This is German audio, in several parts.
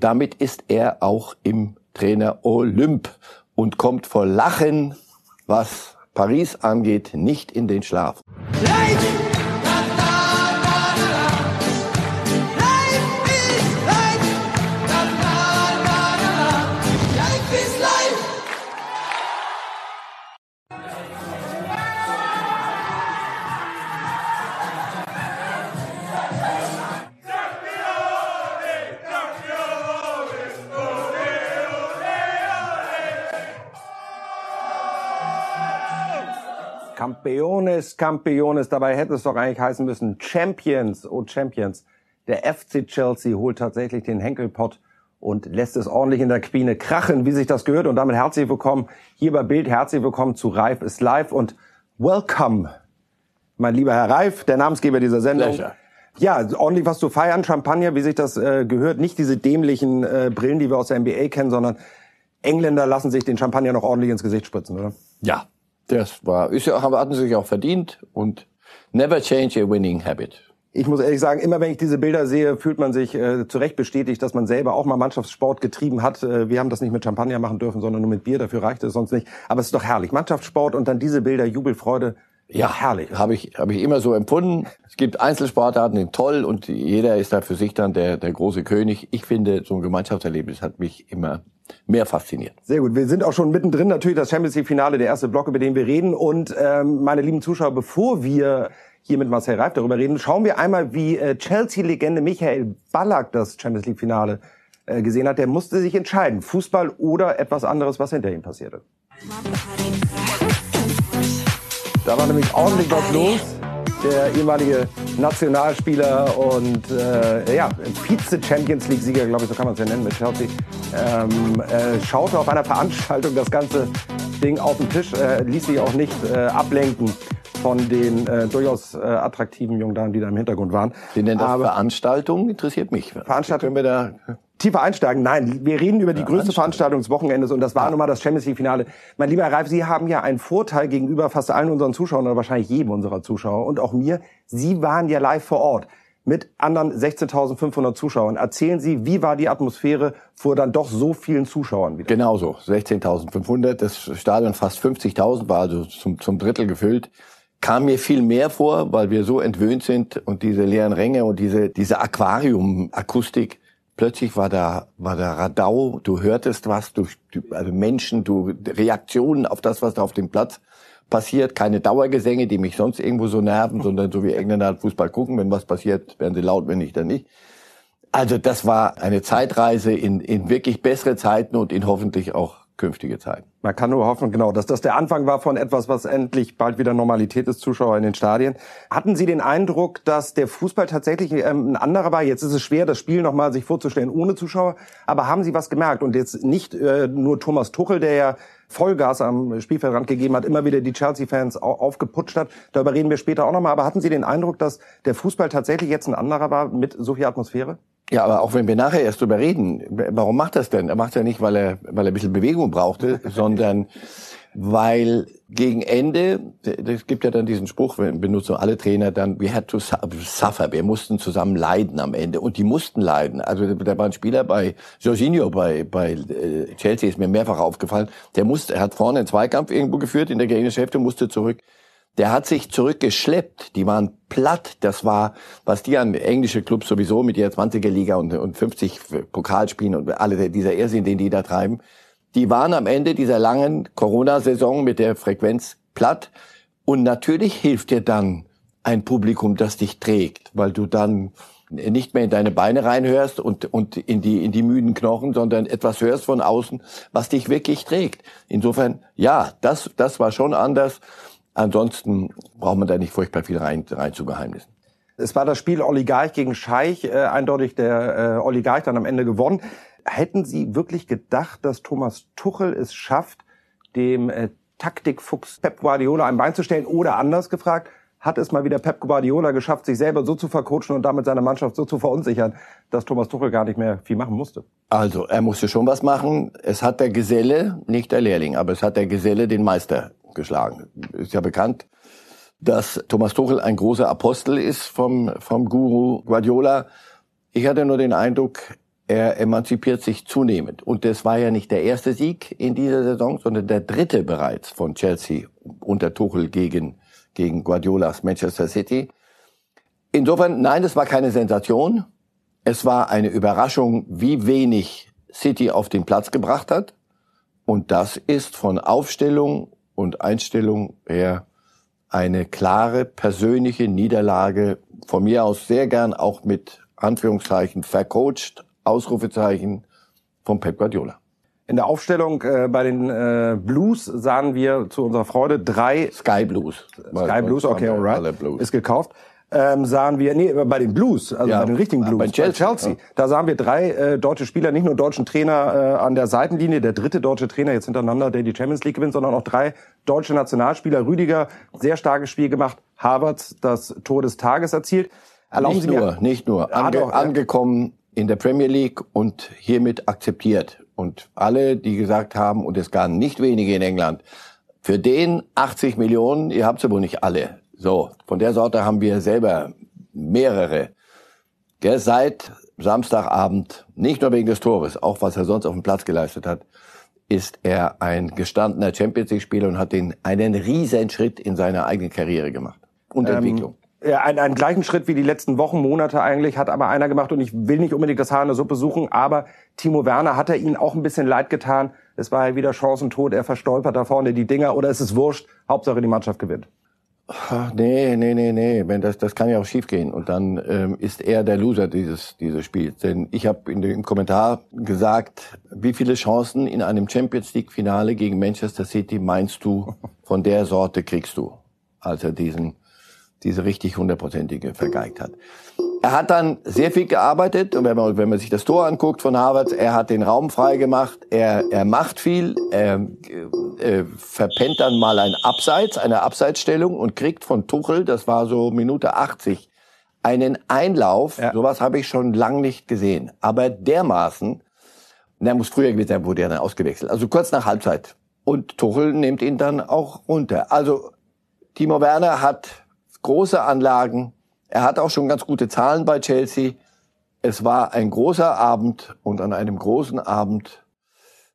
Damit ist er auch im Trainer Olymp und kommt vor Lachen, was Paris angeht, nicht in den Schlaf. Leid! Campeones. Dabei hätte es doch eigentlich heißen müssen Champions, oh Champions. Der FC Chelsea holt tatsächlich den Henkelpott und lässt es ordentlich in der Quine krachen, wie sich das gehört. Und damit herzlich willkommen hier bei Bild. Herzlich willkommen zu Reif ist live und welcome, mein lieber Herr Reif, der Namensgeber dieser Sendung. Pleasure. Ja, ordentlich was zu feiern, Champagner, wie sich das äh, gehört. Nicht diese dämlichen äh, Brillen, die wir aus der NBA kennen, sondern Engländer lassen sich den Champagner noch ordentlich ins Gesicht spritzen, oder? Ja, das war, ist ja, hatten sie sich auch verdient und never change a winning habit. Ich muss ehrlich sagen, immer wenn ich diese Bilder sehe, fühlt man sich äh, zu Recht bestätigt, dass man selber auch mal Mannschaftssport getrieben hat. Äh, wir haben das nicht mit Champagner machen dürfen, sondern nur mit Bier. Dafür reicht es sonst nicht. Aber es ist doch herrlich. Mannschaftssport und dann diese Bilder, Jubelfreude. Ja, herrlich. Habe ich, habe ich immer so empfunden. Es gibt Einzelsportarten, die toll und jeder ist da für sich dann der, der große König. Ich finde, so ein Gemeinschaftserlebnis hat mich immer mehr fasziniert. Sehr gut. Wir sind auch schon mittendrin natürlich das Champions League Finale, der erste Block, über den wir reden. Und ähm, meine lieben Zuschauer, bevor wir hier mit Marcel Reif darüber reden, schauen wir einmal, wie äh, Chelsea-Legende Michael Ballack das Champions League Finale äh, gesehen hat. Der musste sich entscheiden, Fußball oder etwas anderes, was hinter ihm passierte. Da war nämlich ordentlich was los. Der ehemalige Nationalspieler und äh, ja, Vize-Champions League-Sieger, glaube ich, so kann man es ja nennen mit Chelsea, ähm, äh, schaute auf einer Veranstaltung das ganze Ding auf den Tisch, äh, ließ sich auch nicht äh, ablenken von den äh, durchaus äh, attraktiven jungen Damen, die da im Hintergrund waren. Sie nennen das Aber Veranstaltung? Interessiert mich. Veranstaltung. Können wir da tiefer einsteigen. Nein, wir reden über die ja, größte Veranstaltung des Wochenendes und das war ja. nun mal das Champions League Finale. Mein lieber Ralf, Sie haben ja einen Vorteil gegenüber fast allen unseren Zuschauern oder wahrscheinlich jedem unserer Zuschauer und auch mir. Sie waren ja live vor Ort mit anderen 16.500 Zuschauern. Erzählen Sie, wie war die Atmosphäre vor dann doch so vielen Zuschauern wieder? Genauso, 16.500. Das Stadion fast 50.000 war also zum, zum Drittel gefüllt kam mir viel mehr vor, weil wir so entwöhnt sind und diese leeren Ränge und diese, diese Aquarium-Akustik. Plötzlich war da, war da Radau, du hörtest was, du, also Menschen, du, Reaktionen auf das, was da auf dem Platz passiert. Keine Dauergesänge, die mich sonst irgendwo so nerven, sondern so wie Engländer halt Fußball gucken. Wenn was passiert, werden sie laut, wenn nicht, dann nicht. Also das war eine Zeitreise in, in wirklich bessere Zeiten und in hoffentlich auch künftige Zeiten. Man kann nur hoffen, genau, dass das der Anfang war von etwas, was endlich bald wieder Normalität ist, Zuschauer in den Stadien. Hatten Sie den Eindruck, dass der Fußball tatsächlich ähm, ein anderer war? Jetzt ist es schwer, das Spiel nochmal sich vorzustellen ohne Zuschauer. Aber haben Sie was gemerkt? Und jetzt nicht äh, nur Thomas Tuchel, der ja Vollgas am Spielfeldrand gegeben hat, immer wieder die Chelsea-Fans aufgeputscht hat. Darüber reden wir später auch nochmal. Aber hatten Sie den Eindruck, dass der Fußball tatsächlich jetzt ein anderer war mit so viel Atmosphäre? Ja, aber auch wenn wir nachher erst drüber reden, warum macht das denn? Er macht ja nicht, weil er, weil er ein bisschen Bewegung brauchte, sondern weil gegen Ende, es gibt ja dann diesen Spruch, benutzen alle Trainer dann, we had to suffer, wir mussten zusammen leiden am Ende und die mussten leiden. Also da war ein Spieler bei Jorginho, bei, bei äh, Chelsea ist mir mehrfach aufgefallen, der musste, er hat vorne einen Zweikampf irgendwo geführt in der gegnerischen Hälfte, musste zurück der hat sich zurückgeschleppt. Die waren platt. Das war, was die an englische Clubs sowieso mit ihrer 20er Liga und, und 50 Pokalspielen und alle dieser Irrsinn, den die da treiben. Die waren am Ende dieser langen Corona-Saison mit der Frequenz platt. Und natürlich hilft dir dann ein Publikum, das dich trägt, weil du dann nicht mehr in deine Beine reinhörst und, und in die, in die müden Knochen, sondern etwas hörst von außen, was dich wirklich trägt. Insofern, ja, das, das war schon anders. Ansonsten braucht man da nicht furchtbar viel rein, rein zu Geheimnissen. Es war das Spiel Oligarch gegen Scheich, äh, eindeutig der äh, Oligarch dann am Ende gewonnen. Hätten Sie wirklich gedacht, dass Thomas Tuchel es schafft, dem äh, Taktikfuchs Pep Guardiola ein Bein zu stellen? Oder anders gefragt, hat es mal wieder Pep Guardiola geschafft, sich selber so zu vercoachen und damit seine Mannschaft so zu verunsichern, dass Thomas Tuchel gar nicht mehr viel machen musste? Also, er musste schon was machen. Es hat der Geselle, nicht der Lehrling, aber es hat der Geselle den Meister geschlagen. Ist ja bekannt, dass Thomas Tuchel ein großer Apostel ist vom, vom Guru Guardiola. Ich hatte nur den Eindruck, er emanzipiert sich zunehmend. Und das war ja nicht der erste Sieg in dieser Saison, sondern der dritte bereits von Chelsea unter Tuchel gegen, gegen Guardiolas Manchester City. Insofern, nein, es war keine Sensation. Es war eine Überraschung, wie wenig City auf den Platz gebracht hat. Und das ist von Aufstellung und Einstellung her eine klare persönliche Niederlage, von mir aus sehr gern auch mit Anführungszeichen vercoacht, Ausrufezeichen von Pep Guardiola. In der Aufstellung äh, bei den äh, Blues sahen wir zu unserer Freude drei Sky Blues. Sky Blues, okay, alright, ist gekauft. Ähm, sahen wir, nee, bei den Blues, also ja, bei den richtigen Blues, bei Chelsea, bei Chelsea. Ja. da sahen wir drei äh, deutsche Spieler, nicht nur deutschen Trainer äh, an der Seitenlinie, der dritte deutsche Trainer jetzt hintereinander, der die Champions League gewinnt, sondern auch drei deutsche Nationalspieler. Rüdiger, sehr starkes Spiel gemacht, Harvard das Tor des Tages erzielt. Erlauben nicht Sie nur, mir, nicht nur, Ange doch, angekommen in der Premier League und hiermit akzeptiert. Und alle, die gesagt haben, und es gab nicht wenige in England, für den 80 Millionen, ihr habt sie wohl nicht alle. So, von der Sorte haben wir selber mehrere. Gell, seit Samstagabend, nicht nur wegen des Tores, auch was er sonst auf dem Platz geleistet hat, ist er ein gestandener Champions League-Spieler und hat den einen riesen Schritt in seiner eigenen Karriere gemacht und ähm, Entwicklung. Ja, einen, einen gleichen Schritt wie die letzten Wochen, Monate eigentlich, hat aber einer gemacht und ich will nicht unbedingt das Haar in der Suppe suchen, aber Timo Werner hat er ihnen auch ein bisschen leid getan. Es war ja wieder Chancentod, er verstolpert da vorne die Dinger oder es ist wurscht, Hauptsache die Mannschaft gewinnt. Nee, nee, nee, nee, wenn das das kann ja auch schiefgehen. Und dann ähm, ist er der Loser dieses dieses Spiels, denn ich habe in dem Kommentar gesagt, wie viele Chancen in einem Champions League Finale gegen Manchester City meinst du von der Sorte kriegst du, als er diesen diese richtig hundertprozentige vergeigt hat. Er hat dann sehr viel gearbeitet. Und wenn man, wenn man sich das Tor anguckt von Harvard, er hat den Raum frei gemacht, er, er macht viel, er äh, verpennt dann mal ein Abseits, eine Abseitsstellung und kriegt von Tuchel, das war so Minute 80, einen Einlauf, ja. sowas habe ich schon lang nicht gesehen, aber dermaßen, der muss früher gewesen sein, wurde er dann ausgewechselt, also kurz nach Halbzeit. Und Tuchel nimmt ihn dann auch runter. Also Timo Werner hat große Anlagen. Er hat auch schon ganz gute Zahlen bei Chelsea. Es war ein großer Abend und an einem großen Abend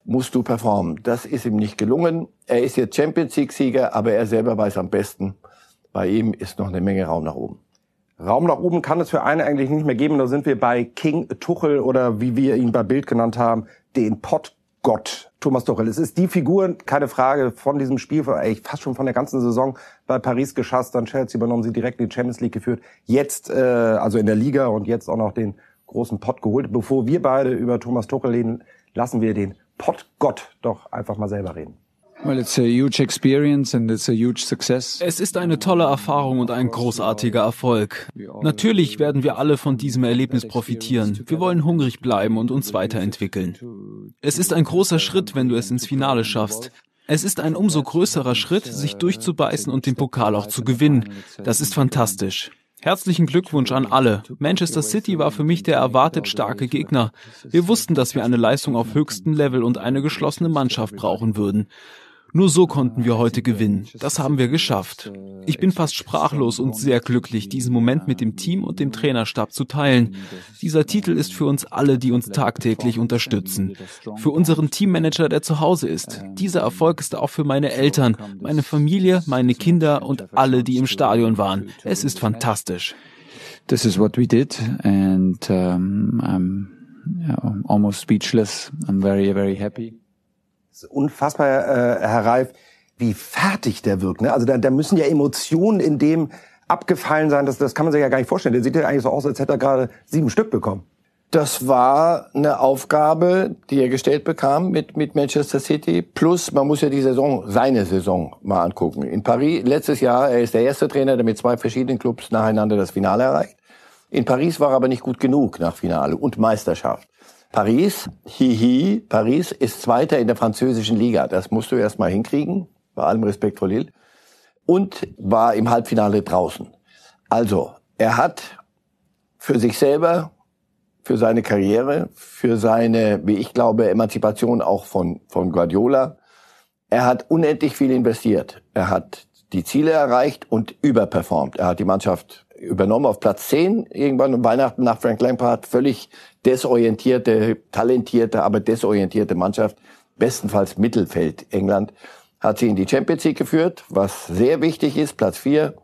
musst du performen. Das ist ihm nicht gelungen. Er ist jetzt Champions League Sieger, aber er selber weiß am besten, bei ihm ist noch eine Menge Raum nach oben. Raum nach oben kann es für einen eigentlich nicht mehr geben. Da sind wir bei King Tuchel oder wie wir ihn bei Bild genannt haben, den Pott Gott, Thomas Tuchel. Es ist die Figur, keine Frage, von diesem Spiel, eigentlich fast schon von der ganzen Saison bei Paris geschasst, dann Chelsea übernommen, sie direkt in die Champions League geführt. Jetzt, äh, also in der Liga und jetzt auch noch den großen Pott geholt. Bevor wir beide über Thomas Tuchel reden, lassen wir den Pott Gott doch einfach mal selber reden. Es ist eine tolle Erfahrung und ein großartiger Erfolg. Natürlich werden wir alle von diesem Erlebnis profitieren. Wir wollen hungrig bleiben und uns weiterentwickeln. Es ist ein großer Schritt, wenn du es ins Finale schaffst. Es ist ein umso größerer Schritt, sich durchzubeißen und den Pokal auch zu gewinnen. Das ist fantastisch. Herzlichen Glückwunsch an alle. Manchester City war für mich der erwartet starke Gegner. Wir wussten, dass wir eine Leistung auf höchstem Level und eine geschlossene Mannschaft brauchen würden. Nur so konnten wir heute gewinnen. Das haben wir geschafft. Ich bin fast sprachlos und sehr glücklich, diesen Moment mit dem Team und dem Trainerstab zu teilen. Dieser Titel ist für uns alle, die uns tagtäglich unterstützen. Für unseren Teammanager, der zu Hause ist. Dieser Erfolg ist auch für meine Eltern, meine Familie, meine Kinder und alle, die im Stadion waren. Es ist fantastisch. This is what we did and um, I'm almost speechless. I'm very, very happy unfassbar, äh, Herr Reif, wie fertig der wirkt. Ne? Also da, da müssen ja Emotionen in dem abgefallen sein, das, das kann man sich ja gar nicht vorstellen. Der sieht ja eigentlich so aus, als hätte er gerade sieben Stück bekommen. Das war eine Aufgabe, die er gestellt bekam mit, mit Manchester City. Plus, man muss ja die Saison, seine Saison mal angucken. In Paris, letztes Jahr, er ist der erste Trainer, der mit zwei verschiedenen Clubs nacheinander das Finale erreicht. In Paris war er aber nicht gut genug nach Finale und Meisterschaft. Paris, hihi, Paris ist Zweiter in der französischen Liga. Das musst du erst mal hinkriegen, bei allem Respekt vor Lille. Und war im Halbfinale draußen. Also, er hat für sich selber, für seine Karriere, für seine, wie ich glaube, Emanzipation auch von, von Guardiola, er hat unendlich viel investiert. Er hat die Ziele erreicht und überperformt. Er hat die Mannschaft übernommen auf Platz 10 irgendwann um Weihnachten nach Frank Lampard. Völlig desorientierte, talentierte, aber desorientierte Mannschaft. Bestenfalls Mittelfeld England. Hat sie in die Champions League geführt, was sehr wichtig ist, Platz 4.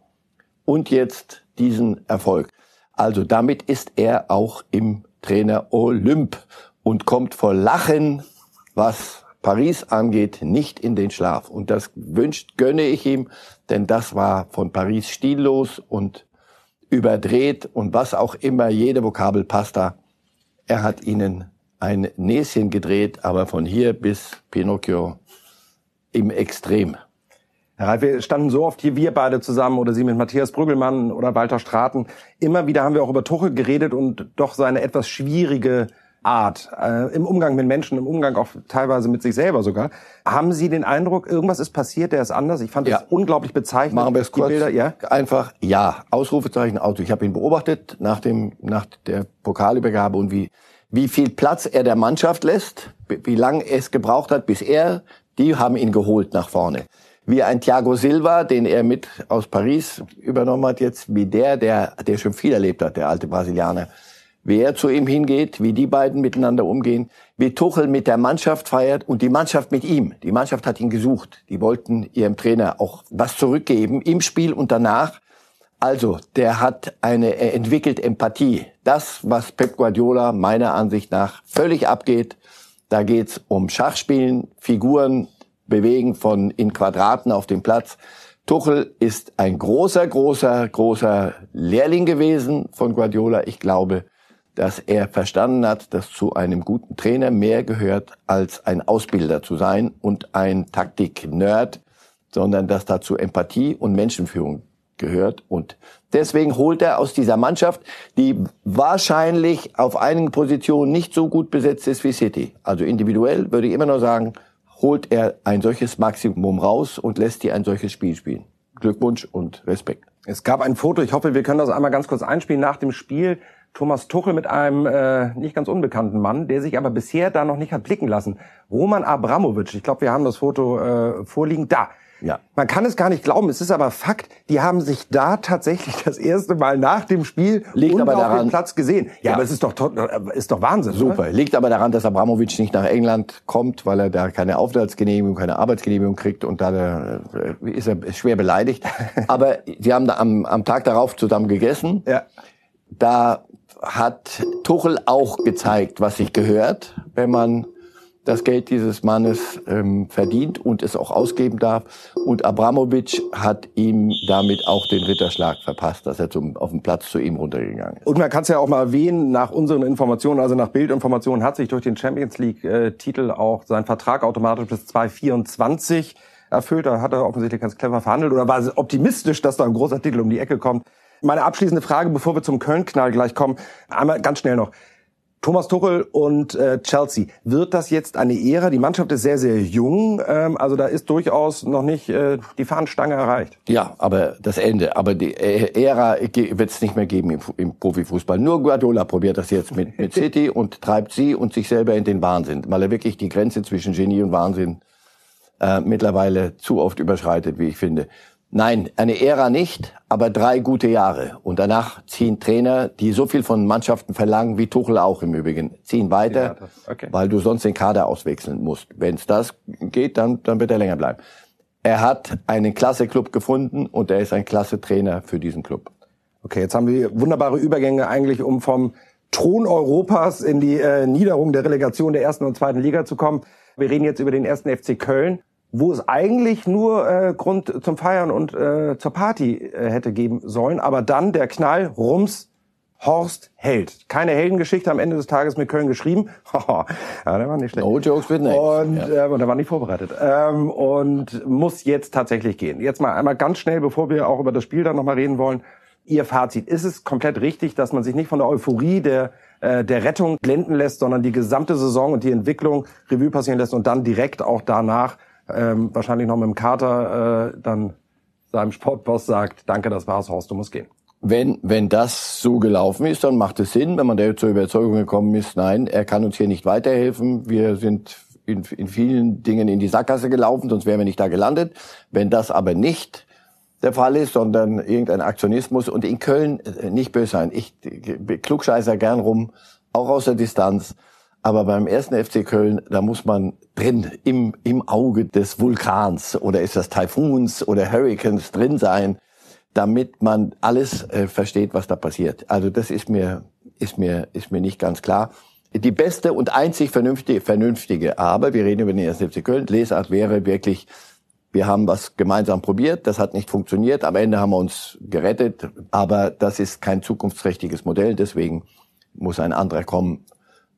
Und jetzt diesen Erfolg. Also damit ist er auch im Trainer Olymp und kommt vor Lachen, was Paris angeht, nicht in den Schlaf. Und das wünscht, gönne ich ihm, denn das war von Paris stillos und überdreht und was auch immer, jede Vokabel passt da. Er hat ihnen ein Näschen gedreht, aber von hier bis Pinocchio im Extrem. Herr Reif, wir standen so oft hier, wir beide zusammen oder Sie mit Matthias Brüggelmann oder Walter Straten. Immer wieder haben wir auch über Tuchel geredet und doch seine etwas schwierige Art, äh, im Umgang mit Menschen, im Umgang auch teilweise mit sich selber sogar. Haben Sie den Eindruck, irgendwas ist passiert, der ist anders? Ich fand das unglaublich bezeichnend. Machen wir es kurz. Bilder, ja? Einfach ja. Ausrufezeichen Auto. Ich habe ihn beobachtet nach dem nach der Pokalübergabe und wie wie viel Platz er der Mannschaft lässt, wie lange es gebraucht hat, bis er. Die haben ihn geholt nach vorne. Wie ein Thiago Silva, den er mit aus Paris übernommen hat, jetzt wie der, der der schon viel erlebt hat, der alte Brasilianer wie er zu ihm hingeht, wie die beiden miteinander umgehen, wie Tuchel mit der Mannschaft feiert und die Mannschaft mit ihm. Die Mannschaft hat ihn gesucht. Die wollten ihrem Trainer auch was zurückgeben im Spiel und danach. Also, der hat eine, er entwickelt Empathie. Das, was Pep Guardiola meiner Ansicht nach völlig abgeht, da geht's um Schachspielen, Figuren bewegen von in Quadraten auf dem Platz. Tuchel ist ein großer, großer, großer Lehrling gewesen von Guardiola. Ich glaube, dass er verstanden hat, dass zu einem guten Trainer mehr gehört, als ein Ausbilder zu sein und ein Taktik-Nerd, sondern dass dazu Empathie und Menschenführung gehört. Und deswegen holt er aus dieser Mannschaft, die wahrscheinlich auf einigen Positionen nicht so gut besetzt ist wie City. Also individuell würde ich immer noch sagen, holt er ein solches Maximum raus und lässt die ein solches Spiel spielen. Glückwunsch und Respekt. Es gab ein Foto, ich hoffe, wir können das einmal ganz kurz einspielen nach dem Spiel. Thomas Tuchel mit einem äh, nicht ganz unbekannten Mann, der sich aber bisher da noch nicht hat blicken lassen. Roman Abramovic, ich glaube, wir haben das Foto äh, vorliegen. Da. Ja. Man kann es gar nicht glauben, es ist aber Fakt, die haben sich da tatsächlich das erste Mal nach dem Spiel Liegt aber auf daran, dem Platz gesehen. Ja, ja, aber es ist doch ist doch Wahnsinn. Super. Oder? Liegt aber daran, dass Abramovic nicht nach England kommt, weil er da keine Aufenthaltsgenehmigung, keine Arbeitsgenehmigung kriegt und da äh, ist er schwer beleidigt. aber sie haben da am, am Tag darauf zusammen gegessen. Ja. Da hat Tuchel auch gezeigt, was sich gehört, wenn man das Geld dieses Mannes ähm, verdient und es auch ausgeben darf. Und Abramovic hat ihm damit auch den Ritterschlag verpasst, dass er zum, auf dem Platz zu ihm runtergegangen ist. Und man kann es ja auch mal erwähnen, nach unseren Informationen, also nach Bildinformationen, hat sich durch den Champions League-Titel auch sein Vertrag automatisch bis 2024 erfüllt. Da hat er offensichtlich ganz clever verhandelt oder war optimistisch, dass da ein großer Titel um die Ecke kommt. Meine abschließende Frage, bevor wir zum Köln-Knall gleich kommen, einmal ganz schnell noch. Thomas Tuchel und äh, Chelsea, wird das jetzt eine Ära? Die Mannschaft ist sehr, sehr jung, ähm, also da ist durchaus noch nicht äh, die Fahnenstange erreicht. Ja, aber das Ende. Aber die Ära wird es nicht mehr geben im, im, Profifußball. Nur Guardiola probiert das jetzt mit, mit City und treibt sie und sich selber in den Wahnsinn, weil er wirklich die Grenze zwischen Genie und Wahnsinn äh, mittlerweile zu oft überschreitet, wie ich finde. Nein, eine Ära nicht, aber drei gute Jahre. Und danach ziehen Trainer, die so viel von Mannschaften verlangen, wie Tuchel auch im Übrigen, ziehen weiter, okay. weil du sonst den Kader auswechseln musst. Wenn es das geht, dann, dann wird er länger bleiben. Er hat einen klasse Club gefunden und er ist ein klasse Trainer für diesen Club. Okay, jetzt haben wir wunderbare Übergänge eigentlich, um vom Thron Europas in die äh, Niederung der Relegation der ersten und zweiten Liga zu kommen. Wir reden jetzt über den ersten FC Köln wo es eigentlich nur äh, Grund zum Feiern und äh, zur Party äh, hätte geben sollen. Aber dann der Knall, Rums, Horst Held. Keine Heldengeschichte am Ende des Tages mit Köln geschrieben. ja, der war nicht schlecht. No jokes with names. Und, ja. äh, und der war nicht vorbereitet. Ähm, und muss jetzt tatsächlich gehen. Jetzt mal einmal ganz schnell, bevor wir auch über das Spiel dann nochmal reden wollen. Ihr Fazit. Ist es komplett richtig, dass man sich nicht von der Euphorie der äh, der Rettung blenden lässt, sondern die gesamte Saison und die Entwicklung Revue passieren lässt und dann direkt auch danach ähm, wahrscheinlich noch mit dem Kater äh, dann seinem Sportboss sagt, danke, das war's, Horst, du musst gehen. Wenn, wenn das so gelaufen ist, dann macht es Sinn, wenn man der zur Überzeugung gekommen ist, nein, er kann uns hier nicht weiterhelfen, wir sind in, in vielen Dingen in die Sackgasse gelaufen, sonst wären wir nicht da gelandet. Wenn das aber nicht der Fall ist, sondern irgendein Aktionismus. Und in Köln äh, nicht böse sein. Ich klugscheißer gern rum, auch aus der Distanz. Aber beim ersten FC Köln, da muss man drin, im, im Auge des Vulkans oder ist das Taifuns oder Hurricanes drin sein, damit man alles äh, versteht, was da passiert. Also das ist mir, ist mir, ist mir nicht ganz klar. Die beste und einzig vernünftige, vernünftige, aber wir reden über den ersten FC Köln, Lesart wäre wirklich, wir haben was gemeinsam probiert, das hat nicht funktioniert, am Ende haben wir uns gerettet, aber das ist kein zukunftsträchtiges Modell, deswegen muss ein anderer kommen,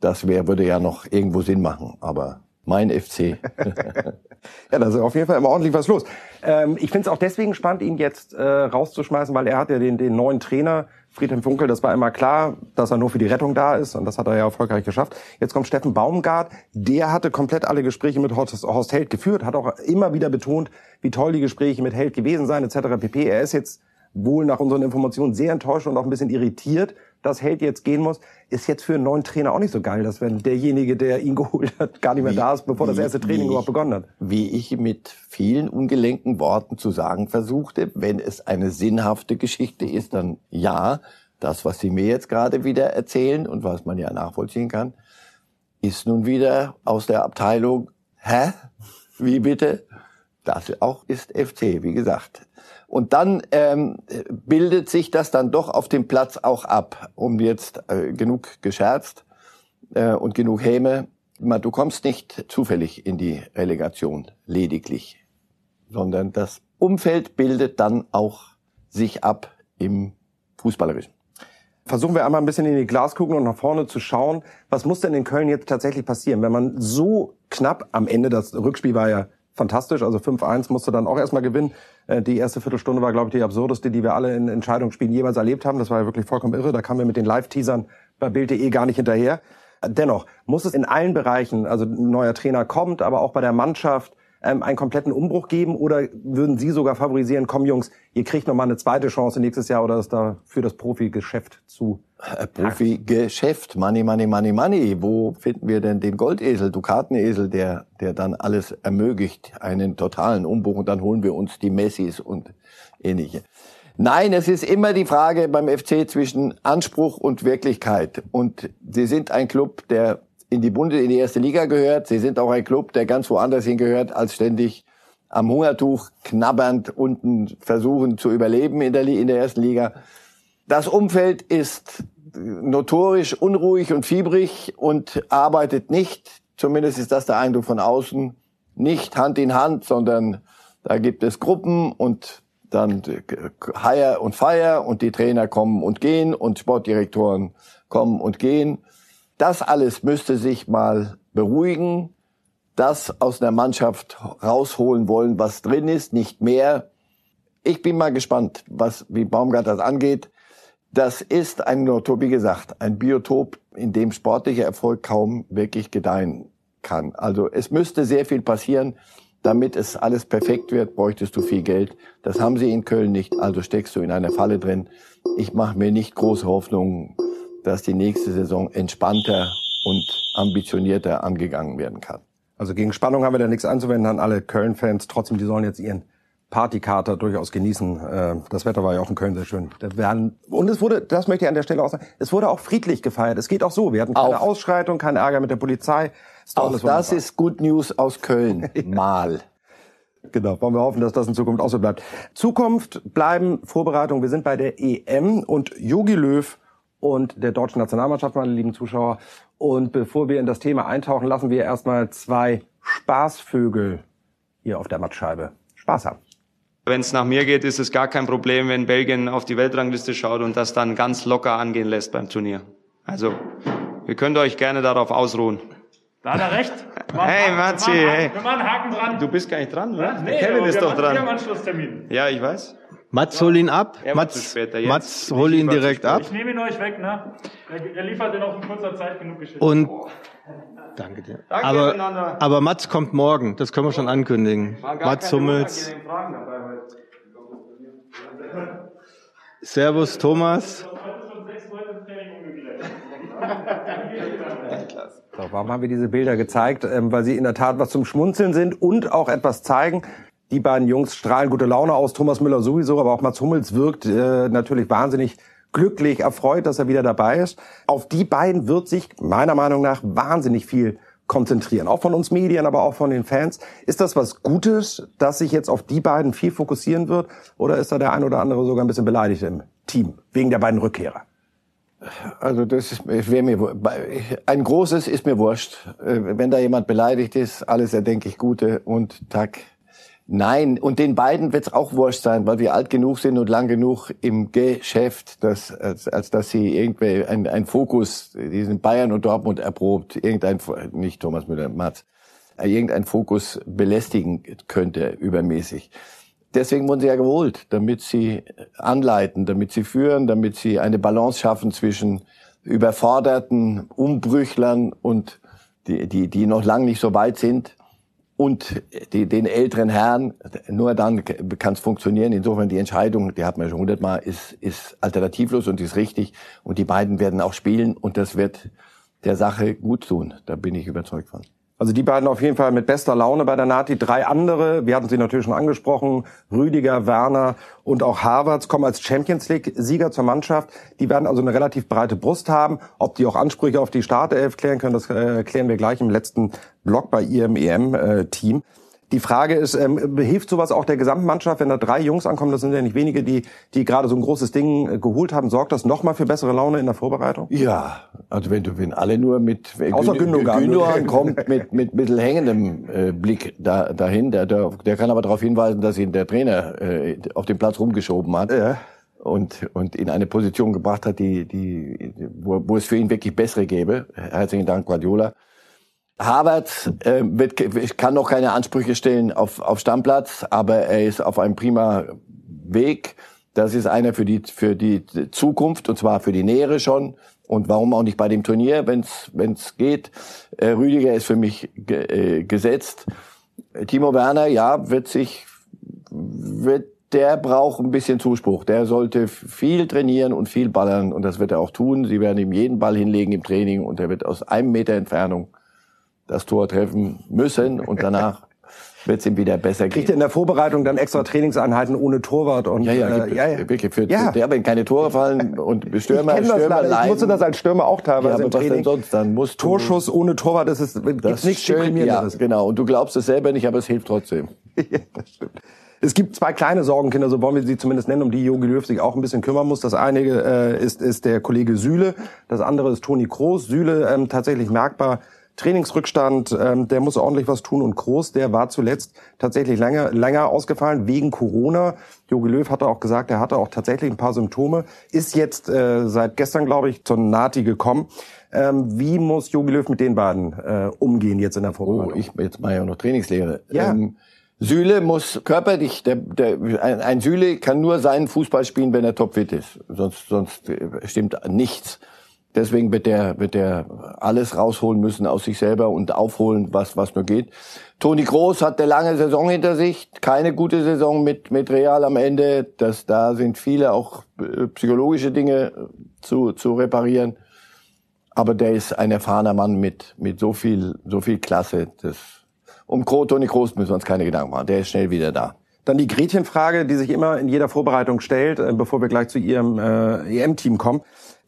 das wäre, würde ja noch irgendwo Sinn machen, aber mein FC. ja, da ist auf jeden Fall immer ordentlich was los. Ähm, ich finde es auch deswegen spannend, ihn jetzt äh, rauszuschmeißen, weil er hat ja den, den neuen Trainer, Friedhelm Funkel, das war immer klar, dass er nur für die Rettung da ist und das hat er ja erfolgreich geschafft. Jetzt kommt Steffen Baumgart, der hatte komplett alle Gespräche mit Horst, Horst Held geführt, hat auch immer wieder betont, wie toll die Gespräche mit Held gewesen seien etc. pp. Er ist jetzt wohl nach unseren Informationen sehr enttäuscht und auch ein bisschen irritiert, dass Held jetzt gehen muss, ist jetzt für einen neuen Trainer auch nicht so geil, dass wenn derjenige, der ihn geholt hat, gar nicht mehr wie, da ist, bevor wie, das erste Training überhaupt begonnen hat. Wie ich mit vielen ungelenken Worten zu sagen versuchte, wenn es eine sinnhafte Geschichte ist, dann ja, das, was Sie mir jetzt gerade wieder erzählen und was man ja nachvollziehen kann, ist nun wieder aus der Abteilung, hä? Wie bitte? Das auch ist FC, wie gesagt. Und dann ähm, bildet sich das dann doch auf dem Platz auch ab, um jetzt äh, genug gescherzt äh, und genug Häme. Du kommst nicht zufällig in die Relegation, lediglich, sondern das Umfeld bildet dann auch sich ab im Fußballerischen. Versuchen wir einmal ein bisschen in die Glaskugel und nach vorne zu schauen. Was muss denn in Köln jetzt tatsächlich passieren, wenn man so knapp am Ende, das Rückspiel war ja fantastisch. Also 5-1 musste dann auch erstmal gewinnen. Äh, die erste Viertelstunde war, glaube ich, die absurdeste, die wir alle in Entscheidungsspielen jeweils erlebt haben. Das war ja wirklich vollkommen irre. Da kamen wir mit den Live-Teasern bei Bild.de gar nicht hinterher. Dennoch muss es in allen Bereichen, also ein neuer Trainer kommt, aber auch bei der Mannschaft, ähm, einen kompletten Umbruch geben? Oder würden Sie sogar favorisieren, komm Jungs, ihr kriegt noch mal eine zweite Chance nächstes Jahr oder ist da für das Profigeschäft zu? Äh, Profigeschäft, Money, Money, Money, Money. Wo finden wir denn den Goldesel, Dukatenesel, der, der dann alles ermöglicht, einen totalen Umbruch und dann holen wir uns die Messis und ähnliche. Nein, es ist immer die Frage beim FC zwischen Anspruch und Wirklichkeit. Und Sie sind ein Club, der in die Bunde, in die erste Liga gehört. Sie sind auch ein Club, der ganz woanders hingehört, als ständig am Hungertuch knabbernd unten versuchen zu überleben in der, in der ersten Liga. Das Umfeld ist notorisch unruhig und fiebrig und arbeitet nicht, zumindest ist das der Eindruck von außen, nicht Hand in Hand, sondern da gibt es Gruppen und dann Hire und Fire und die Trainer kommen und gehen und Sportdirektoren kommen und gehen. Das alles müsste sich mal beruhigen, das aus der Mannschaft rausholen wollen, was drin ist, nicht mehr. Ich bin mal gespannt, was, wie Baumgart das angeht. Das ist ein Biotop, wie gesagt, ein Biotop, in dem sportlicher Erfolg kaum wirklich gedeihen kann. Also es müsste sehr viel passieren, damit es alles perfekt wird, bräuchtest du viel Geld. Das haben sie in Köln nicht, also steckst du in einer Falle drin. Ich mache mir nicht große Hoffnungen, dass die nächste Saison entspannter und ambitionierter angegangen werden kann. Also gegen Spannung haben wir da nichts anzuwenden an alle Köln-Fans. Trotzdem, die sollen jetzt ihren Partykater durchaus genießen. Äh, das Wetter war ja auch in Köln sehr schön. Und es wurde, das möchte ich an der Stelle auch sagen, es wurde auch friedlich gefeiert. Es geht auch so. Wir hatten keine auch. Ausschreitung, keinen Ärger mit der Polizei. Auch das ist Good News aus Köln. Mal. Genau, wollen wir hoffen, dass das in Zukunft auch so bleibt. Zukunft bleiben Vorbereitungen. Wir sind bei der EM und Jogi Löw und der deutschen Nationalmannschaft, meine lieben Zuschauer. Und bevor wir in das Thema eintauchen, lassen wir erstmal zwei Spaßvögel hier auf der Mattscheibe Spaß haben. Wenn es nach mir geht, ist es gar kein Problem, wenn Belgien auf die Weltrangliste schaut und das dann ganz locker angehen lässt beim Turnier. Also, ihr könnt euch gerne darauf ausruhen. Da hat er recht. Hey, Matzi, hey. Wir machen Haken dran. Du bist gar nicht dran, oder? Nee, Kevin ist doch dran. Wir haben Anschlusstermin. Ja, ich weiß. Mats, hol ihn ab. Er Mats, Mats, hol ihn direkt ab. Ich nehme ihn euch weg, ne? Er, er liefert in auch in kurzer Zeit genug Geschichte. Und danke dir. Danke aber, aber Mats kommt morgen. Das können wir schon ankündigen. Mats Hummels. Servus Thomas. So, warum haben wir diese Bilder gezeigt? Ähm, weil sie in der Tat was zum Schmunzeln sind und auch etwas zeigen. Die beiden Jungs strahlen gute Laune aus. Thomas Müller sowieso, aber auch Mats Hummels wirkt äh, natürlich wahnsinnig glücklich, erfreut, dass er wieder dabei ist. Auf die beiden wird sich meiner Meinung nach wahnsinnig viel konzentrieren. Auch von uns Medien, aber auch von den Fans. Ist das was Gutes, dass sich jetzt auf die beiden viel fokussieren wird? Oder ist da der ein oder andere sogar ein bisschen beleidigt im Team wegen der beiden Rückkehrer? Also das wäre mir ein großes ist mir wurscht. Äh, wenn da jemand beleidigt ist, alles erdenke ich Gute und Tag. Nein, und den beiden wird es auch wurscht sein, weil wir alt genug sind und lang genug im Geschäft, dass, als, als dass sie irgendwie ein, ein Fokus, die sind Bayern und Dortmund erprobt, irgendein, nicht Thomas Müller, Mats, irgendein Fokus belästigen könnte übermäßig. Deswegen wurden sie ja geholt, damit sie anleiten, damit sie führen, damit sie eine Balance schaffen zwischen überforderten Umbrüchlern und die, die, die noch lang nicht so weit sind und die, den älteren Herren, nur dann kann es funktionieren. Insofern die Entscheidung, die hat man schon hundertmal, ist, ist alternativlos und ist richtig. Und die beiden werden auch spielen und das wird der Sache gut tun. Da bin ich überzeugt von. Also die beiden auf jeden Fall mit bester Laune bei der Nati. Drei andere, wir hatten sie natürlich schon angesprochen, Rüdiger, Werner und auch Harvards kommen als Champions League-Sieger zur Mannschaft. Die werden also eine relativ breite Brust haben. Ob die auch Ansprüche auf die Startelf klären können, das äh, klären wir gleich im letzten Block bei ihrem EM-Team. Äh, die Frage ist, ähm, hilft sowas auch der Gesamtmannschaft, wenn da drei Jungs ankommen, das sind ja nicht wenige, die, die gerade so ein großes Ding äh, geholt haben, sorgt das nochmal für bessere Laune in der Vorbereitung? Ja, also wenn du, wenn alle nur mit, Außer Gündogan, Gündogan kommt mit, mit bisschen hängendem äh, Blick da, dahin, der, der, der kann aber darauf hinweisen, dass ihn der Trainer äh, auf den Platz rumgeschoben hat. Ja und, und in eine Position gebracht hat, die, die, wo, wo es für ihn wirklich bessere gäbe. Herzlichen Dank, Guardiola. Harvard äh, wird, kann noch keine Ansprüche stellen auf, auf Stammplatz, aber er ist auf einem prima Weg. Das ist einer für die, für die Zukunft und zwar für die Nähere schon. Und warum auch nicht bei dem Turnier, wenn es geht. Äh, Rüdiger ist für mich ge, äh, gesetzt. Timo Werner, ja, wird sich, wird, der braucht ein bisschen Zuspruch. Der sollte viel trainieren und viel ballern und das wird er auch tun. Sie werden ihm jeden Ball hinlegen im Training und er wird aus einem Meter Entfernung das Tor treffen müssen und danach wird es ihm wieder besser gehen. Kriegt er in der Vorbereitung dann extra Trainingseinheiten ohne Torwart und ja, ja, äh, ja, ja. wirklich für ja. der, wenn keine Tore fallen und Stürmer, ich Stürmer das Ich musste das als Stürmer auch teilweise ja, im Training. sonst dann musst Torschuss ohne Torwart, das ist das nichts schön, ja, genau. Und du glaubst es selber nicht, aber es hilft trotzdem. ja, das stimmt. Es gibt zwei kleine Sorgenkinder, so wollen wir sie zumindest nennen, um die Jogi Löw sich auch ein bisschen kümmern muss. Das eine äh, ist, ist der Kollege Süle, das andere ist Toni Kroos. Süle ähm, tatsächlich merkbar Trainingsrückstand, ähm, der muss ordentlich was tun. Und Groß, der war zuletzt tatsächlich länger, länger ausgefallen wegen Corona. Jogi Löw hatte auch gesagt, er hatte auch tatsächlich ein paar Symptome, ist jetzt äh, seit gestern, glaube ich, zur Nati gekommen. Ähm, wie muss Jogi Löw mit den beiden äh, umgehen jetzt in der Vorbereitung? Oh, ich jetzt mal ja noch Trainingslehre. Ja. Ähm, Süle muss körperlich, der, der, ein, ein Süle kann nur seinen Fußball spielen, wenn er topfit ist. Sonst, sonst stimmt nichts. Deswegen wird der, wird der alles rausholen müssen aus sich selber und aufholen, was, was nur geht. Toni Groß hat eine lange Saison hinter sich, keine gute Saison mit, mit Real am Ende. Das, da sind viele auch äh, psychologische Dinge zu, zu reparieren. Aber der ist ein erfahrener Mann mit, mit so viel, so viel Klasse. Das, um Toni Groß müssen wir uns keine Gedanken machen. Der ist schnell wieder da. Dann die Gretchenfrage, die sich immer in jeder Vorbereitung stellt, äh, bevor wir gleich zu Ihrem äh, EM-Team kommen.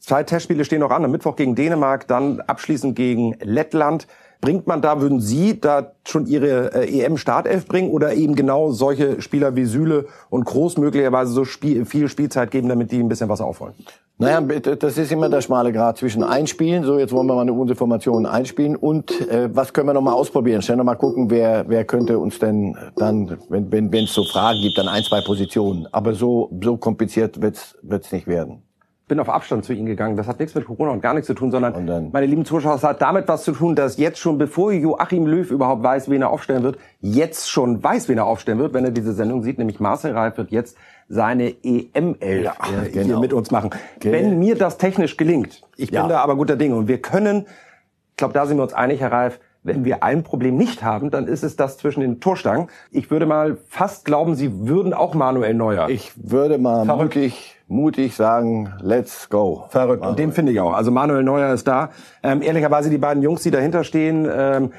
Zwei Testspiele stehen noch an. Am Mittwoch gegen Dänemark, dann abschließend gegen Lettland. Bringt man da, würden Sie da schon Ihre äh, EM-Startelf bringen oder eben genau solche Spieler wie Süle und Groß möglicherweise so Spiel, viel Spielzeit geben, damit die ein bisschen was aufholen? Naja, das ist immer der schmale Grad zwischen Einspielen, so jetzt wollen wir mal eine unsere Formation einspielen und äh, was können wir noch mal ausprobieren? Schnell noch mal gucken, wer wer könnte uns denn dann, wenn wenn wenn es so Fragen gibt, dann ein zwei Positionen. Aber so so kompliziert wird's wird's nicht werden bin auf Abstand zu ihnen gegangen. Das hat nichts mit Corona und gar nichts zu tun, sondern meine lieben Zuschauer, es hat damit was zu tun, dass jetzt schon, bevor Joachim Löw überhaupt weiß, wen er aufstellen wird, jetzt schon weiß, wen er aufstellen wird, wenn er diese Sendung sieht, nämlich Marcel Reif wird jetzt seine EM-Elf ja, äh, genau. hier mit uns machen. Okay. Wenn mir das technisch gelingt, ich bin ja. da aber guter Dinge und wir können, ich glaube, da sind wir uns einig, Herr Reif, wenn wir ein Problem nicht haben, dann ist es das zwischen den Torstangen. Ich würde mal fast glauben, Sie würden auch Manuel Neuer. Ich würde mal Verrückt. mutig, mutig sagen, let's go. Verrückt. Manuel. Und den finde ich auch. Also Manuel Neuer ist da. Ähm, ehrlicherweise die beiden Jungs, die dahinter stehen, ähm,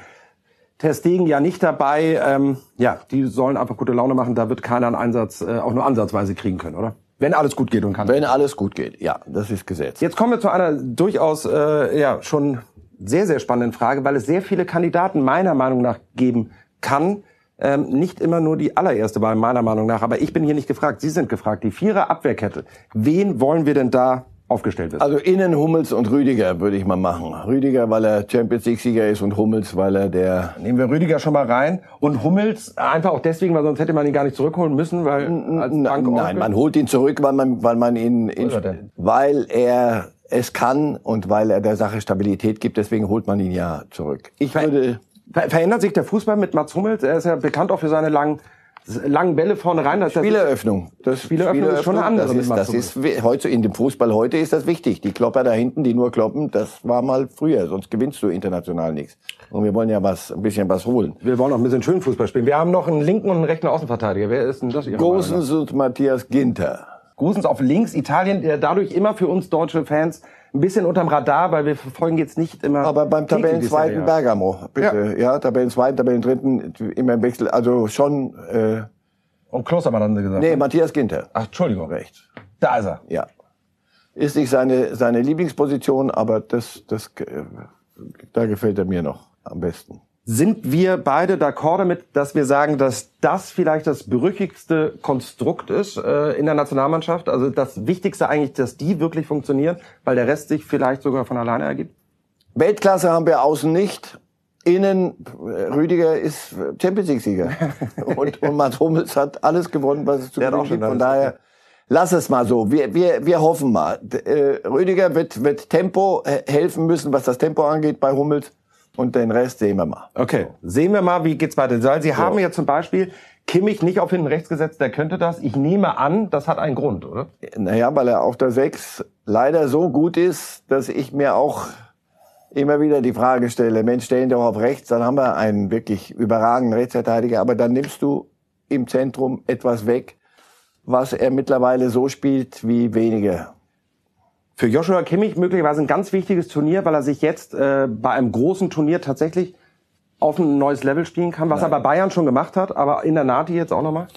Testegen ja nicht dabei. Ähm, ja, die sollen einfach gute Laune machen. Da wird keiner einen Einsatz äh, auch nur ansatzweise kriegen können, oder? Wenn alles gut geht und kann. Wenn alles gut geht, ja, das ist Gesetz. Jetzt kommen wir zu einer durchaus äh, ja schon sehr sehr spannenden Frage, weil es sehr viele Kandidaten meiner Meinung nach geben kann. Ähm, nicht immer nur die allererste Wahl meiner Meinung nach, aber ich bin hier nicht gefragt. Sie sind gefragt. Die Vierer Abwehrkette. Wen wollen wir denn da aufgestellt wissen? Also innen Hummels und Rüdiger würde ich mal machen. Rüdiger, weil er Champions League Sieger ist und Hummels, weil er der Nehmen wir Rüdiger schon mal rein und Hummels einfach auch deswegen, weil sonst hätte man ihn gar nicht zurückholen müssen, weil als Bank Nein, man holt ihn zurück, weil man, weil man ihn, denn? weil er es kann und weil er der Sache Stabilität gibt. Deswegen holt man ihn ja zurück. Ich würde, Ver verändert sich der Fußball mit Mats Hummels? Er ist ja bekannt auch für seine langen, langen Bälle vorne rein. Das, Spieleröffnung. Das Spieleröffnung ist schon eine andere Das ist, das ist heute in dem Fußball heute ist das wichtig. Die Klopper da hinten, die nur kloppen, das war mal früher. Sonst gewinnst du international nichts. Und wir wollen ja was, ein bisschen was holen. wir wollen auch ein bisschen schön Fußball spielen. Wir haben noch einen linken und einen rechten Außenverteidiger. Wer ist denn das? Gosens und Matthias Ginter. Gosens auf links, Italien, der dadurch immer für uns deutsche Fans ein bisschen unterm Radar, weil wir verfolgen jetzt nicht immer. Aber beim Tabellenzweiten Serie A. Bergamo, bitte. Ja, Tabellenzweiten, Tabellendritten, immer im Wechsel. Also schon, äh, Und Klostermann haben sie gesagt. nee, Matthias Ginter. Ach, Entschuldigung. Recht. Da ist er. Ja. Ist nicht seine, seine Lieblingsposition, aber das, das, äh, da gefällt er mir noch am besten. Sind wir beide d'accord damit, dass wir sagen, dass das vielleicht das berüchtigste Konstrukt ist äh, in der Nationalmannschaft? Also das Wichtigste eigentlich, dass die wirklich funktionieren, weil der Rest sich vielleicht sogar von alleine ergibt? Weltklasse haben wir außen nicht. Innen, Rüdiger ist Champions League-Sieger. und, und Mats Hummels hat alles gewonnen, was es zu gewinnen gibt. Von daher, lass es mal so. Wir, wir, wir hoffen mal. Äh, Rüdiger wird, wird Tempo äh, helfen müssen, was das Tempo angeht bei Hummels. Und den Rest sehen wir mal. Okay, sehen wir mal, wie geht's weiter. Weil Sie haben ja zum Beispiel Kimmich nicht auf hinten rechts gesetzt, der könnte das. Ich nehme an, das hat einen Grund, oder? Naja, weil er auf der 6 leider so gut ist, dass ich mir auch immer wieder die Frage stelle, Mensch, stellen doch auf rechts, dann haben wir einen wirklich überragenden Rechtsverteidiger, aber dann nimmst du im Zentrum etwas weg, was er mittlerweile so spielt wie wenige. Für Joshua Kimmich möglicherweise ein ganz wichtiges Turnier, weil er sich jetzt äh, bei einem großen Turnier tatsächlich auf ein neues Level spielen kann, was er bei Bayern schon gemacht hat, aber in der Nati jetzt auch nochmal.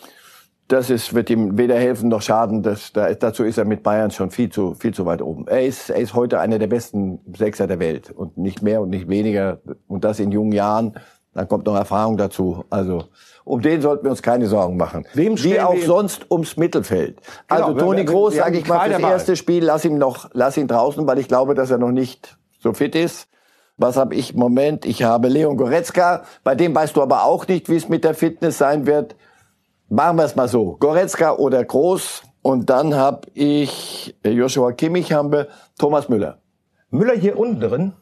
Das ist, wird ihm weder helfen noch schaden. Das, da, dazu ist er mit Bayern schon viel zu, viel zu weit oben. Er ist, er ist heute einer der besten Sechser der Welt und nicht mehr und nicht weniger. Und das in jungen Jahren. Dann kommt noch Erfahrung dazu. Also um den sollten wir uns keine Sorgen machen. Wem Wie auch sonst ums Mittelfeld. Genau, also Toni Groß, sage ich mal, Wahl. erste Spiel, lass ihn noch, lass ihn draußen, weil ich glaube, dass er noch nicht so fit ist. Was habe ich im Moment? Ich habe Leon Goretzka. Bei dem weißt du aber auch nicht, wie es mit der Fitness sein wird. Machen wir es mal so. Goretzka oder Groß. Und dann habe ich äh, Joshua Kimmich, haben wir Thomas Müller. Müller hier unten drin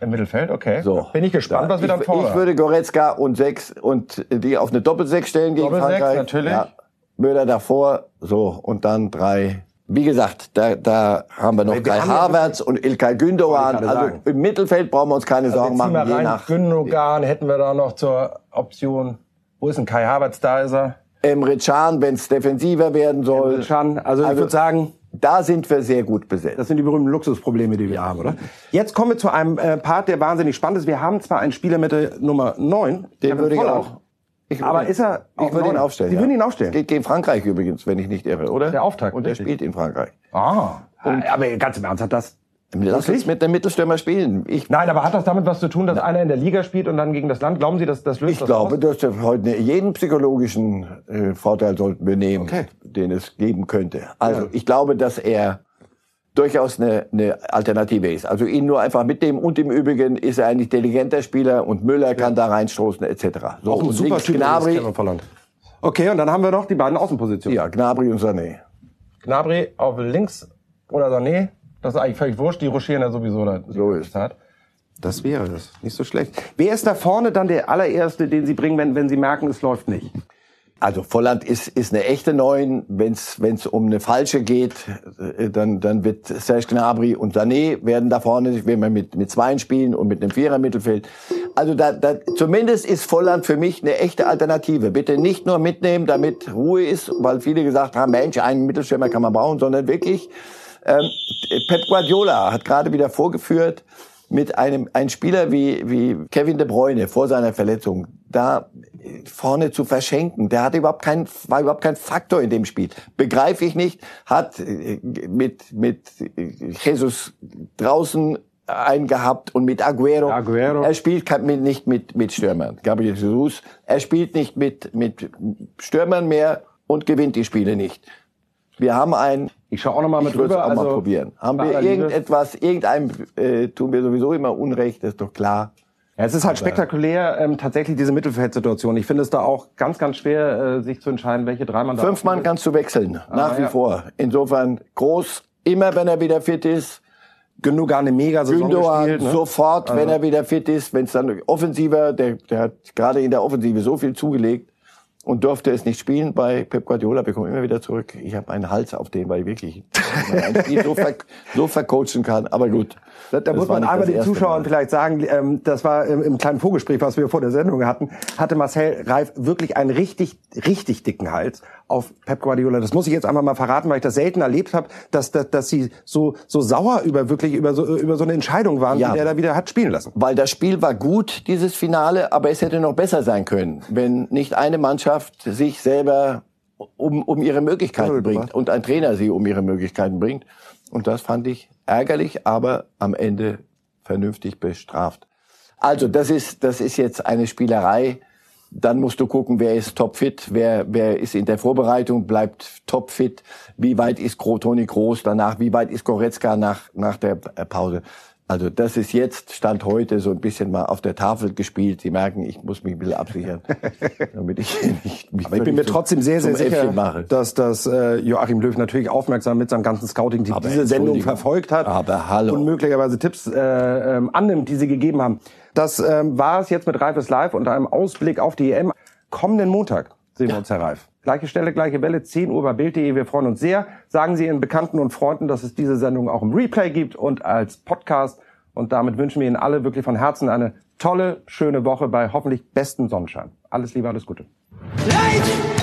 im Mittelfeld, okay. So. Bin ich gespannt, was wir dann ich, vorne ich würde Goretzka und sechs und die auf eine Doppelsechs stellen gegen Doppelsechs, Frankreich. natürlich. Müller davor, so und dann drei. Wie gesagt, da, da haben wir noch Wir Kai ja Havertz und Ilkay Gündogan. Ich Also sagen. im Mittelfeld brauchen wir uns keine Sorgen Jetzt ziehen machen. Je rein, nach Gündogan hätten wir da noch zur Option. Wo ist denn Kai Havertz? Da ist er. Emre Can, wenn es defensiver werden soll. Can. Also, ich Also- würde sagen, Da sind wir sehr gut besetzt. Das sind die berühmten Luxusprobleme, die wir haben, oder? Jetzt kommen wir zu einem äh, Part, der wahnsinnig spannend ist. Wir haben zwar einen Spieler mit der Nummer 9. Den Kevin würde ich Volland. auch. Ich Aber würde- ist er Ich würde ihn aufstellen. Sie ja. würden ihn aufstellen? Geht gegen Frankreich übrigens, wenn ich nicht irre, oder? Der Auftakt, Und er spielt in Frankreich. Ah. aber ganz im Ernst, hat das... Lass uns mit dem Mittelstürmer spielen. Ich, Nein, aber hat das damit was zu tun, dass einer in der Liga spielt und dann gegen das Land? Glauben Sie, dass das löst ich das glaube, dass wir heute jeden psychologischen äh, Vorteil sollten wir nehmen, Okay. den es geben könnte. Also ich glaube, dass er durchaus eine, eine Alternative ist. Also ihn nur einfach mitnehmen und im Übrigen ist er ein intelligenter Spieler und Müller kann da reinstoßen etc. So, Auch ein super Typ, Gnabry. Okay, und dann haben wir noch die beiden Außenpositionen. ja, Gnabry und Sané. Gnabry auf links oder Sané. Das ist eigentlich völlig wurscht. Die rochieren ja sowieso da. So ist. Hat. Das wäre das. Nicht so schlecht. Wer ist da vorne dann der allererste, den Sie bringen, wenn, wenn Sie merken, es läuft nicht? Also Volland ist, ist eine echte Neun. Wenn es um eine falsche geht, äh, dann, dann wird Serge Gnabry und Sané werden da vorne, wenn wir mit, mit Zweien spielen und mit einem Vierer Mittelfeld. Also da, da, zumindest ist Volland für mich eine echte Alternative. Bitte nicht nur mitnehmen, damit Ruhe ist, weil viele gesagt haben, Mensch, einen Mittelstürmer kann man brauchen, sondern wirklich, ähm, Pep Guardiola hat gerade wieder vorgeführt, mit einem ein Spieler wie wie Kevin De Bruyne vor seiner Verletzung da vorne zu verschenken. Der hatte überhaupt kein war überhaupt kein Faktor in dem Spiel. Begreife ich nicht. Hat äh, mit mit Jesus draußen einen gehabt und mit Aguero. Aguero. Er spielt nicht mit mit Stürmern. Gabriel Jesus. Er spielt nicht mit mit Stürmern mehr und gewinnt die Spiele nicht. Wir haben ein ich schaue auch noch mal mit ich rüber. auch also, mal probieren. Haben wir irgendetwas, irgendeinem äh, tun wir sowieso immer Unrecht, ist doch klar. Ja, es ist halt spektakulär, ähm, tatsächlich diese Mittelfeldsituation. Ich finde es da auch ganz, ganz schwer, äh, sich zu entscheiden, welche drei man da Fünf Mann kannst du wechseln, nach Ah, wie ja. vor. Insofern groß, immer wenn er wieder fit ist. genug eine Gündogan gespielt. Ne? sofort, wenn er wieder fit ist. Wenn es dann offensiver, der, der hat gerade in der Offensive so viel zugelegt und durfte es nicht spielen bei Pep Guardiola. Wir kommen immer wieder zurück. Ich habe einen Hals auf den, weil ich wirklich ein Spiel so, ver so vercoachen kann. Aber gut. Da, da muss man einmal den Zuschauern Mal. vielleicht sagen, ähm, das war im, im kleinen Vorgespräch, was wir vor der Sendung hatten, hatte Marcel Reif wirklich einen richtig, richtig dicken Hals auf Pep Guardiola. Das muss ich jetzt einfach mal verraten, weil ich das selten erlebt habe, dass, dass, dass sie so, so sauer über wirklich über so, über so eine Entscheidung waren, Ja. die der da wieder hat spielen lassen. Weil das Spiel war gut, dieses Finale, aber es hätte noch besser sein können, wenn nicht eine Mannschaft sich selber um, um ihre Möglichkeiten bringt und ein Trainer sie um ihre Möglichkeiten bringt. Und das fand ich ärgerlich, aber am Ende vernünftig bestraft. Also das ist, das ist jetzt eine Spielerei. Dann musst du gucken, wer ist topfit, wer, wer ist in der Vorbereitung, bleibt topfit, wie weit ist Toni Groß danach, wie weit ist Goretzka nach, nach der Pause. Also das ist jetzt, Stand heute, so ein bisschen mal auf der Tafel gespielt. Sie merken, ich muss mich ein bisschen absichern, damit ich nicht mich Aber ich bin mir trotzdem sehr, sehr sicher, dass, dass äh, Joachim Löw natürlich aufmerksam mit seinem ganzen Scouting-Team diese Sendung verfolgt hat Aber hallo. und möglicherweise Tipps äh, ähm, annimmt, die sie gegeben haben. Das ähm, war es jetzt mit Reifes Live und einem Ausblick auf die EM. Kommenden Montag sehen wir uns, Herr Reif. Gleiche Stelle, gleiche Welle, 10 Uhr bei Bild.de. Wir freuen uns sehr. Sagen Sie Ihren Bekannten und Freunden, dass es diese Sendung auch im Replay gibt und als Podcast. Und damit wünschen wir Ihnen alle wirklich von Herzen eine tolle, schöne Woche bei hoffentlich bestem Sonnenschein. Alles Liebe, alles Gute. Leid